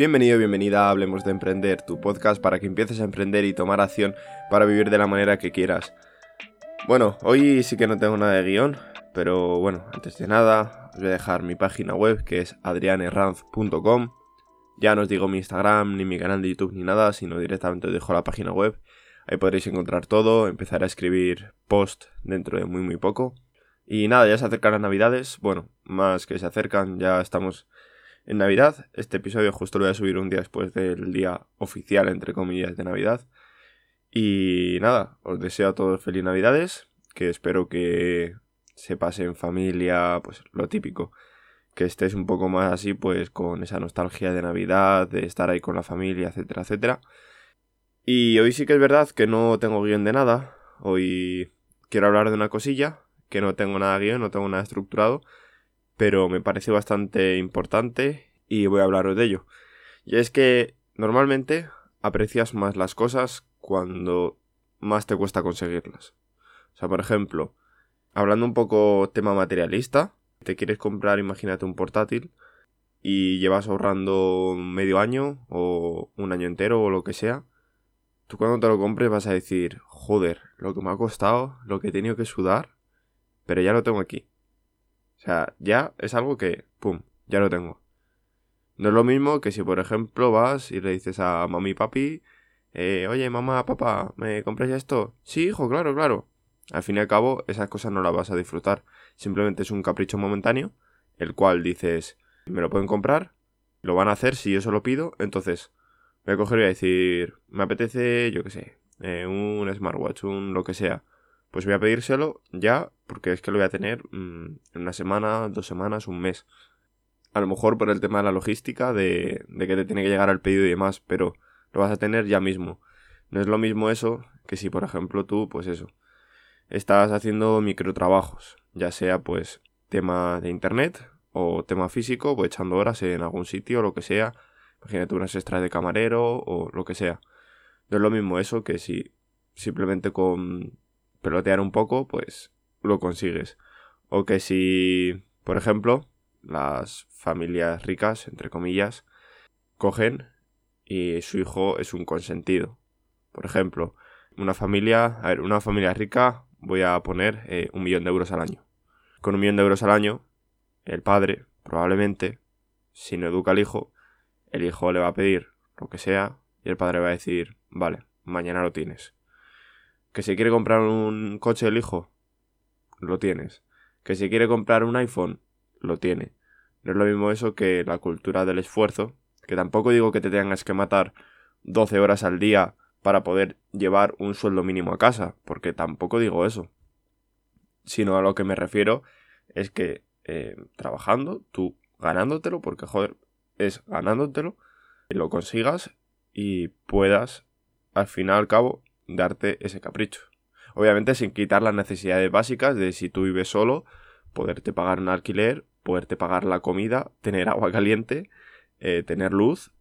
Bienvenido, bienvenida a Hablemos de Emprender, tu podcast para que empieces a emprender y tomar acción para vivir de la manera que quieras. Bueno, hoy sí que no tengo nada de guion, pero bueno, antes de nada, os voy a dejar mi página web que es adrianerranz.com. Ya no os digo mi Instagram, ni mi canal de YouTube, ni nada, sino directamente os dejo la página web. Ahí podréis encontrar todo, empezar a escribir post dentro de muy muy poco. Y nada, ya se acercan las navidades. Bueno, más que se acercan, ya estamos en Navidad. Este episodio justo lo voy a subir un día después del día oficial, entre comillas, de Navidad. Y nada, os deseo a todos feliz Navidades, que espero que se pase en familia, pues lo típico. Que estés un poco más así, pues con esa nostalgia de Navidad, de estar ahí con la familia, etcétera, etcétera. Y hoy sí que es verdad que no tengo guion de nada. Hoy quiero hablar de una cosilla, que no tengo nada guion, no tengo nada estructurado, pero me parece bastante importante y voy a hablaros de ello. Y es que normalmente aprecias más las cosas cuando más te cuesta conseguirlas. O sea, por ejemplo, hablando un poco tema materialista, te quieres comprar, imagínate, un portátil y llevas ahorrando medio año o un año entero o lo que sea, tú cuando te lo compres vas a decir, joder, lo que me ha costado, lo que he tenido que sudar, pero ya lo tengo aquí. O sea, ya es algo que, pum, ya lo tengo. No es lo mismo que si, por ejemplo, vas y le dices a mami y papi, eh, oye, mamá, papá, ¿me compras esto? Sí, hijo, claro, claro. Al fin y al cabo, esas cosas no las vas a disfrutar. Simplemente es un capricho momentáneo, el cual dices, me lo pueden comprar, lo van a hacer si yo se lo pido, entonces voy a coger y voy a decir, me apetece, yo qué sé, eh, un smartwatch, un lo que sea. Pues voy a pedírselo ya, porque es que lo voy a tener mm, en una semana, dos semanas, un mes. A lo mejor por el tema de la logística, de, de que te tiene que llegar al pedido y demás, pero lo vas a tener ya mismo. No es lo mismo eso que si, por ejemplo, tú, pues eso, estás haciendo microtrabajos, ya sea pues tema de internet o tema físico, o echando horas en algún sitio o lo que sea. Imagínate unas extras de camarero o lo que sea. No es lo mismo eso que si simplemente con pelotear un poco, pues lo consigues. O que si, por ejemplo, las familias ricas, entre comillas, cogen y su hijo es un consentido. Por ejemplo, una familia, a ver, una familia rica voy a poner eh, un millón de euros al año. Con un millón de euros al año, el padre, probablemente, si no educa al hijo, el hijo le va a pedir lo que sea y el padre va a decir, vale, mañana lo tienes. Que si quiere comprar un coche el hijo, lo tienes. Que si quiere comprar un iPhone, lo tiene. No es lo mismo eso que la cultura del esfuerzo, que tampoco digo que te tengas que matar 12 horas al día para poder llevar un sueldo mínimo a casa, porque tampoco digo eso. Sino a lo que me refiero es que eh, trabajando, tú ganándotelo, porque joder, es ganándotelo, lo consigas y puedas, al fin y al cabo, darte ese capricho. Obviamente sin quitar las necesidades básicas de si tú vives solo, poderte pagar un alquiler, poderte pagar la comida, tener agua caliente, eh, tener luz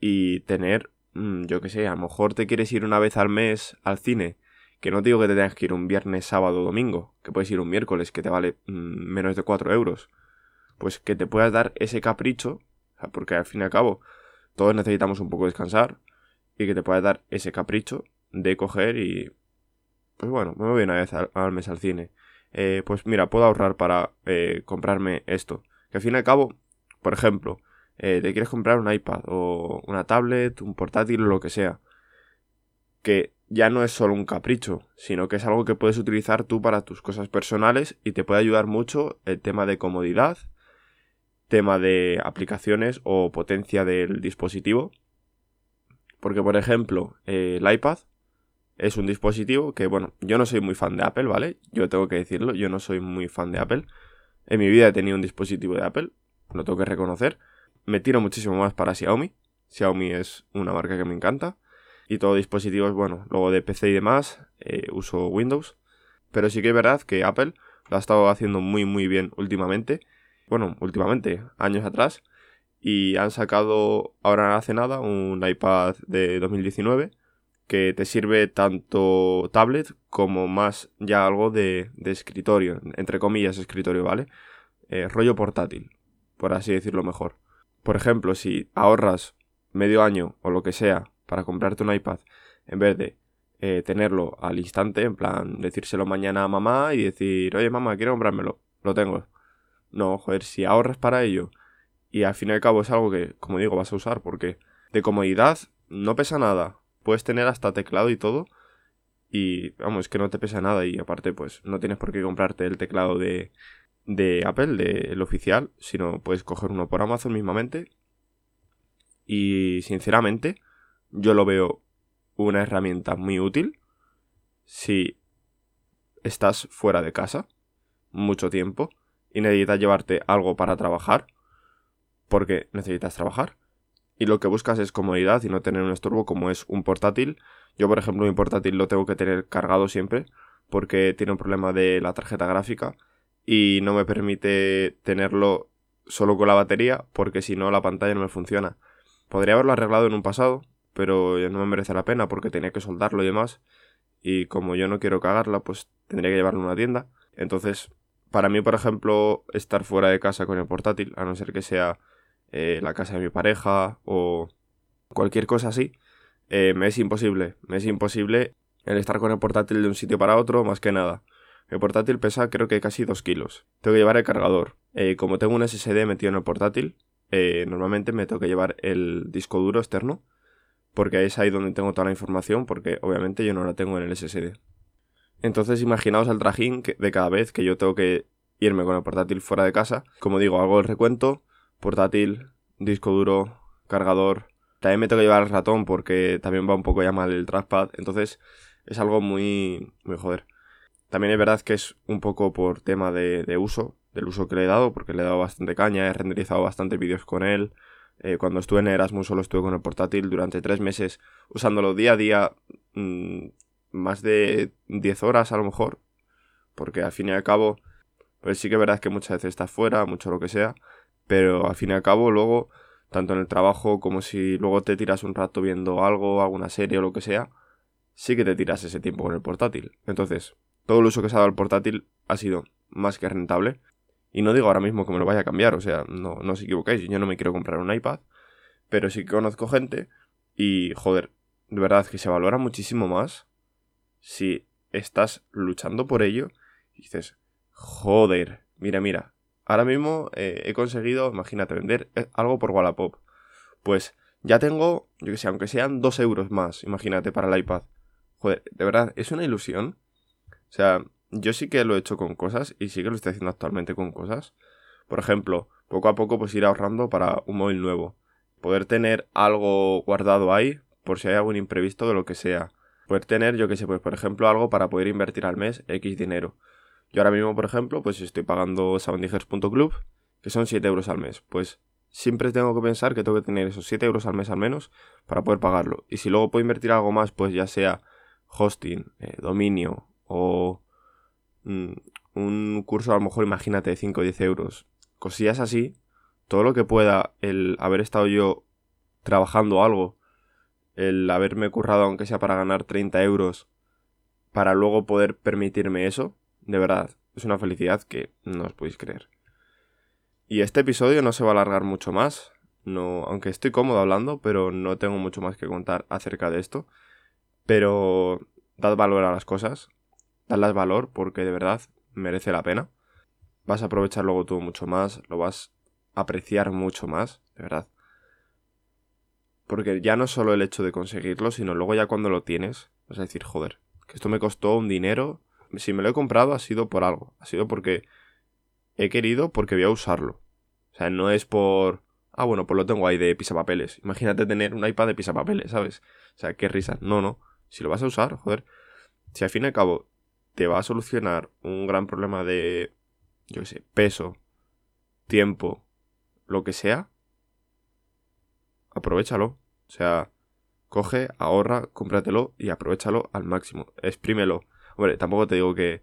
y tener, mm, yo que sé, a lo mejor te quieres ir una vez al mes al cine, que no digo que te tengas que ir un viernes, sábado, domingo, que puedes ir un miércoles que te vale mm, menos de 4 euros, pues que te puedas dar ese capricho, porque al fin y al cabo todos necesitamos un poco descansar, y que te puedas dar ese capricho de coger y... Pues bueno, me voy una vez al, mes al cine. Eh, pues mira, puedo ahorrar para eh, comprarme esto. Que al fin y al cabo, por ejemplo, eh, te quieres comprar un iPad o una tablet, un portátil o lo que sea. Que ya no es solo un capricho, sino que es algo que puedes utilizar tú para tus cosas personales y te puede ayudar mucho el tema de comodidad, tema de aplicaciones o potencia del dispositivo. Porque, por ejemplo, el iPad es un dispositivo que, bueno, yo no soy muy fan de Apple, ¿vale? Yo tengo que decirlo, yo no soy muy fan de Apple. En mi vida he tenido un dispositivo de Apple, lo tengo que reconocer. Me tiro muchísimo más para Xiaomi. Xiaomi es una marca que me encanta. Y todo dispositivos, bueno, luego de PC y demás, eh, uso Windows. Pero sí que es verdad que Apple lo ha estado haciendo muy muy bien últimamente. Bueno, últimamente, años atrás. Y han sacado ahora hace nada un iPad de 2019 que te sirve tanto tablet como más ya algo de, escritorio, entre comillas escritorio, ¿vale? Eh, rollo portátil, por así decirlo mejor. Por ejemplo, si ahorras medio año o lo que sea para comprarte un iPad en vez de eh, tenerlo al instante, en plan, decírselo mañana a mamá y decir, oye mamá, quiero comprármelo, lo tengo. No, joder, si ahorras para ello y al fin y al cabo es algo que, como digo, vas a usar porque de comodidad no pesa nada. Puedes tener hasta teclado y todo y vamos, que no te pesa nada y aparte pues no tienes por qué comprarte el teclado de, de Apple, del oficial, sino puedes coger uno por Amazon mismamente. Y sinceramente, yo lo veo una herramienta muy útil si estás fuera de casa mucho tiempo y necesitas llevarte algo para trabajar, porque necesitas trabajar. Y lo que buscas es comodidad y no tener un estorbo como es un portátil. Yo, por ejemplo, mi portátil lo tengo que tener cargado siempre porque tiene un problema de la tarjeta gráfica y no me permite tenerlo solo con la batería porque si no la pantalla no me funciona. Podría haberlo arreglado en un pasado, pero no me merece la pena porque tenía que soldarlo y demás. Y como yo no quiero cagarla, pues tendría que llevarlo a una tienda. Entonces, para mí, por ejemplo, estar fuera de casa con el portátil, a no ser que sea eh, la casa de mi pareja o cualquier cosa así, eh, me es imposible. Me es imposible el estar con el portátil de un sitio para otro, más que nada. El portátil pesa creo que casi 2 kilos. Tengo que llevar el cargador. Eh, como tengo un SSD metido en el portátil, normalmente me tengo que llevar el disco duro externo. Porque es ahí donde tengo toda la información, porque obviamente yo no la tengo en el SSD. Entonces imaginaos el trajín de cada vez que yo tengo que irme con el portátil fuera de casa. Como digo, hago el recuento, portátil, disco duro, cargador. También me tengo que llevar el ratón porque también va un poco ya mal el trackpad. Entonces es algo muy, muy joder. También es verdad que es un poco por tema de, uso, del uso que le he dado, porque le he dado bastante caña, he renderizado bastantes vídeos con él. Eh, cuando estuve en Erasmus solo estuve con el portátil durante tres meses, usándolo día a día, mm, más de 10 horas a lo mejor, porque al fin y al cabo, pues sí que es verdad que muchas veces estás fuera, mucho lo que sea, pero al fin y al cabo luego, tanto en el trabajo como si luego te tiras un rato viendo algo, alguna serie o lo que sea, sí que te tiras ese tiempo con el portátil. Entonces, todo el uso que se ha dado al portátil ha sido más que rentable. Y no digo ahora mismo que me lo vaya a cambiar, o sea, no, no os equivoquéis, yo no me quiero comprar un iPad, pero sí que conozco gente y, joder, de verdad que se valora muchísimo más si estás luchando por ello y dices, joder, mira, mira, ahora mismo eh, he conseguido, imagínate, vender eh, algo por Wallapop. Pues ya tengo, yo que sé, aunque sean dos euros más, imagínate, para el iPad. Joder, de verdad, es una ilusión o sea, yo sí que lo he hecho con cosas y sí que lo estoy haciendo actualmente con cosas. Por ejemplo, poco a poco pues ir ahorrando para un móvil nuevo. Poder tener algo guardado ahí por si hay algún imprevisto de lo que sea. Poder tener, yo que sé, pues por ejemplo algo para poder invertir al mes X dinero. Yo ahora mismo, por ejemplo, pues estoy pagando club que son 7 euros al mes. Pues siempre tengo que pensar que tengo que tener esos 7 euros al mes al menos para poder pagarlo. Y si luego puedo invertir algo más, pues ya sea hosting, eh, dominio o mm, un curso a lo mejor imagínate de 5 o 10 euros. Cosillas así, todo lo que pueda, el haber estado yo trabajando algo, el haberme currado aunque sea para ganar 30 euros, para luego poder permitirme eso, de verdad, es una felicidad que no os podéis creer. Y este episodio no se va a alargar mucho más, no, aunque estoy cómodo hablando, pero no tengo mucho más que contar acerca de esto. Pero dad valor a las cosas, Darles valor porque de verdad merece la pena. Vas a aprovechar luego tú mucho más, lo vas a apreciar mucho más, de verdad. Porque ya no solo el hecho de conseguirlo, sino luego ya cuando lo tienes, vas a decir, joder, que esto me costó un dinero. Si me lo he comprado ha sido por algo, ha sido porque he querido, porque voy a usarlo. O sea, no es por... Ah, bueno, pues lo tengo ahí de pisapapeles. Imagínate tener un iPad de pisapapeles, ¿sabes? O sea, qué risa. No, no. Si lo vas a usar, joder. Si al fin y al cabo te va a solucionar un gran problema de, yo qué sé, peso, tiempo, lo que sea, aprovechalo. O sea, coge, ahorra, cómpratelo y aprovechalo al máximo. Exprímelo. Hombre, tampoco te digo que,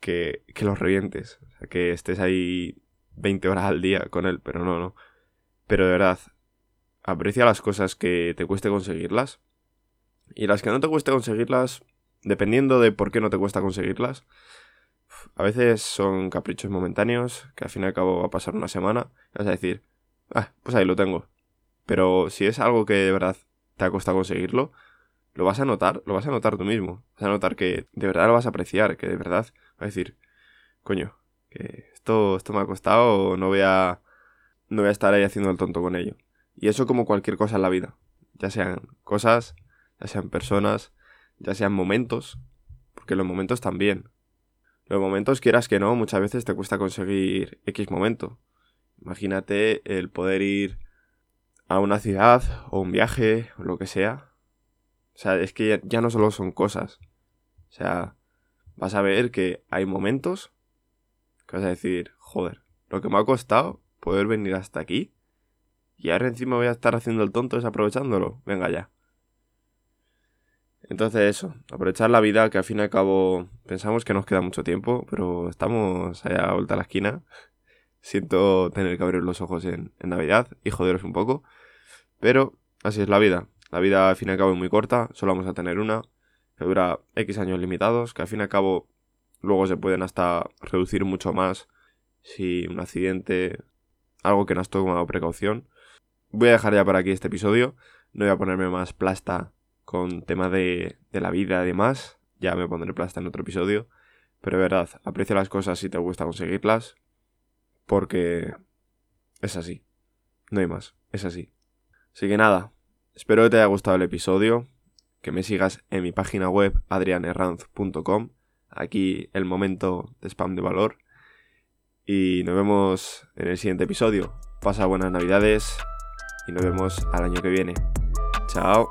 que, que lo revientes. O sea, que estés ahí 20 horas al día con él, pero no, no. Pero de verdad, aprecia las cosas que te cueste conseguirlas. Y las que no te cueste conseguirlas, dependiendo de por qué no te cuesta conseguirlas, a veces son caprichos momentáneos, que al fin y al cabo va a pasar una semana, y vas a decir, ah, pues ahí lo tengo. Pero si es algo que de verdad te ha costado conseguirlo, lo vas a notar, lo vas a notar tú mismo. Vas a notar que de verdad lo vas a apreciar, que de verdad vas a decir, coño, que esto, esto me ha costado, no voy a, no voy a estar ahí haciendo el tonto con ello. Y eso como cualquier cosa en la vida. Ya sean cosas, ya sean personas, ya sean momentos. Porque los momentos también. Los momentos, quieras que no, muchas veces te cuesta conseguir X momento. Imagínate el poder ir a una ciudad o un viaje o lo que sea. O sea, es que ya, no solo son cosas. O sea, vas a ver que hay momentos que vas a decir, joder, lo que me ha costado poder venir hasta aquí y ahora encima voy a estar haciendo el tonto desaprovechándolo. Venga ya. Entonces eso, aprovechar la vida que al fin y al cabo pensamos que nos queda mucho tiempo, pero estamos allá a vuelta a la esquina. Siento tener que abrir los ojos en, en Navidad y joderos un poco. Pero así es la vida. La vida al fin y al cabo es muy corta, solo vamos a tener una, que dura X años limitados, que al fin y al cabo luego se pueden hasta reducir mucho más si un accidente, algo que no has tomado precaución. Voy a dejar ya por aquí este episodio, no voy a ponerme más plasta con tema de, de la vida y demás, ya me pondré plasta en otro episodio, pero de verdad, aprecia las cosas si te gusta conseguirlas, porque es así, no hay más, es así. Así que nada, espero que te haya gustado el episodio, que me sigas en mi página web adrianerranz.com, aquí el momento de spam de valor, y nos vemos en el siguiente episodio. Pasa buenas navidades y nos vemos al año que viene. Chao.